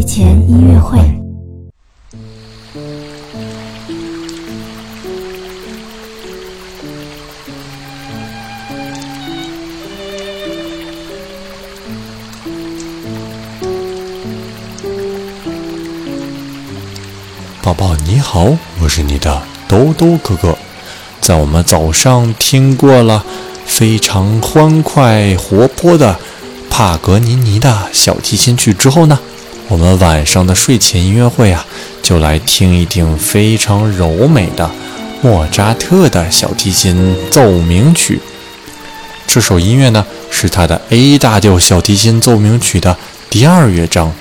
睡前音乐会。宝宝你好，我是你的兜兜哥哥。在我们早上听过了非常欢快活泼的帕格尼尼的小提琴曲之后呢，我们晚上的睡前音乐会啊，就来听一听非常柔美的莫扎特的小提琴奏鸣曲。这首音乐呢，是他的 A 大调小提琴奏鸣曲的第二乐章。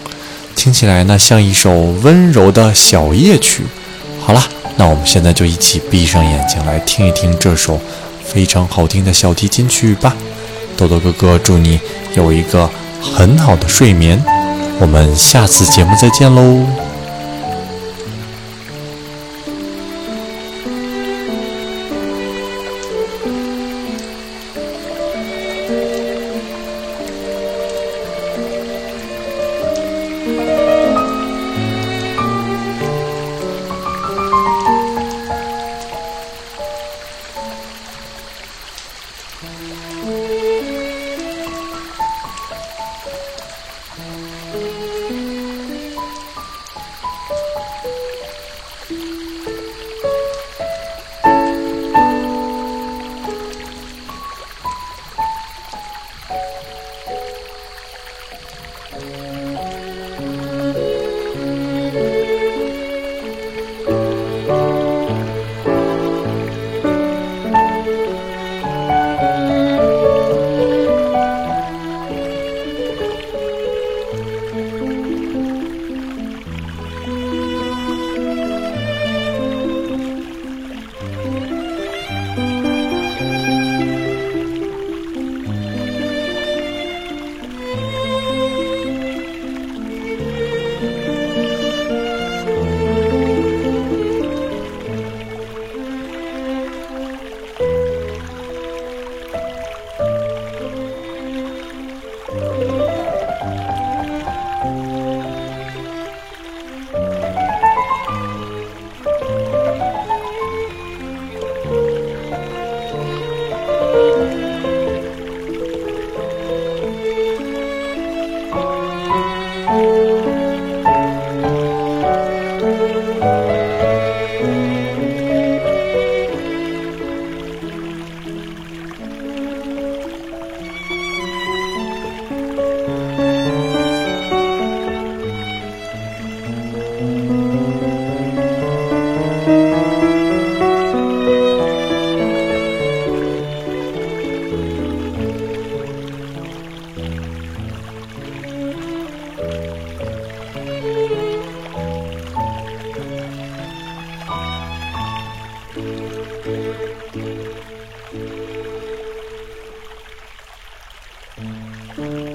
听起来呢，像一首温柔的小夜曲。好了，那我们现在就一起闭上眼睛来听一听这首非常好听的小提琴曲吧。豆豆哥哥祝你有一个很好的睡眠。我们下次节目再见喽。Mm-hmm.